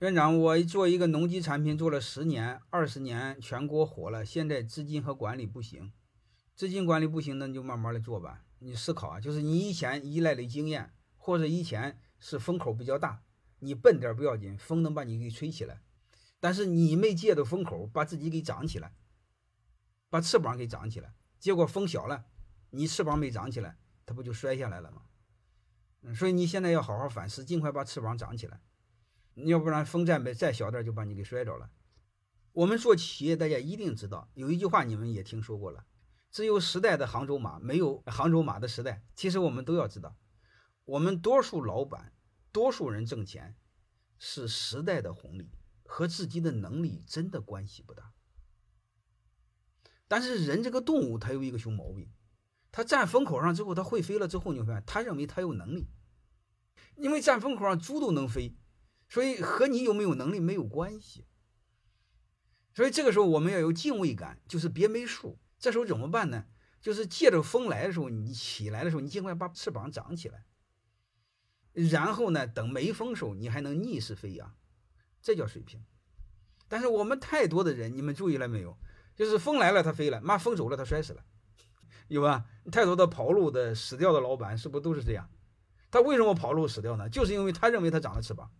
院长，我做一个农机产品做了十年、二十年，全国火了，现在资金和管理不行，资金管理不行，那你就慢慢的做吧。你思考啊，就是你以前依赖的经验，或者以前是风口比较大，你笨点不要紧，风能把你给吹起来。但是你没借着风口，把自己给长起来，把翅膀给长起来，结果风小了，你翅膀没长起来，它不就摔下来了吗？嗯，所以你现在要好好反思，尽快把翅膀长起来，要不然风再没再小点就把你给摔着了。我们做企业，大家一定知道有一句话，你们也听说过了：只有时代的杭州马，没有杭州马的时代。其实我们都要知道，我们多数老板、多数人挣钱是时代的红利。和自己的能力真的关系不大，但是人这个动物，它有一个熊毛病，它站风口上之后，它会飞了之后，你会发现它认为它有能力，因为站风口上猪都能飞，所以和你有没有能力没有关系。所以这个时候我们要有敬畏感，就是别没数。这时候怎么办呢？就是借着风来的时候，你起来的时候，你尽快把翅膀长起来，然后呢，等没风时候，你还能逆势飞扬。这叫水平，但是我们太多的人，你们注意了没有？就是风来了它飞了，妈风走了它摔死了，有吧？太多的跑路的死掉的老板是不是都是这样？他为什么跑路死掉呢？就是因为他认为他长了翅膀，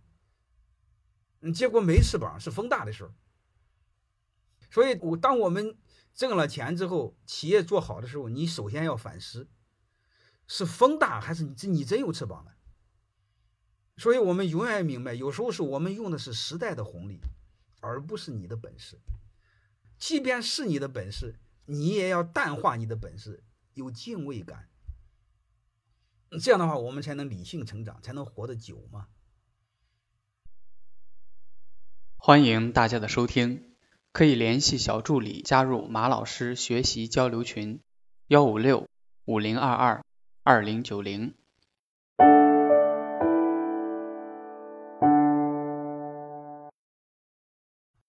嗯，结果没翅膀是风大的事儿。所以，我当我们挣了钱之后，企业做好的时候，你首先要反思：是风大还是你真你真有翅膀了？所以我们永远明白，有时候是我们用的是时代的红利，而不是你的本事。即便是你的本事，你也要淡化你的本事，有敬畏感。这样的话，我们才能理性成长，才能活得久嘛。欢迎大家的收听，可以联系小助理加入马老师学习交流群：幺五六五零二二二零九零。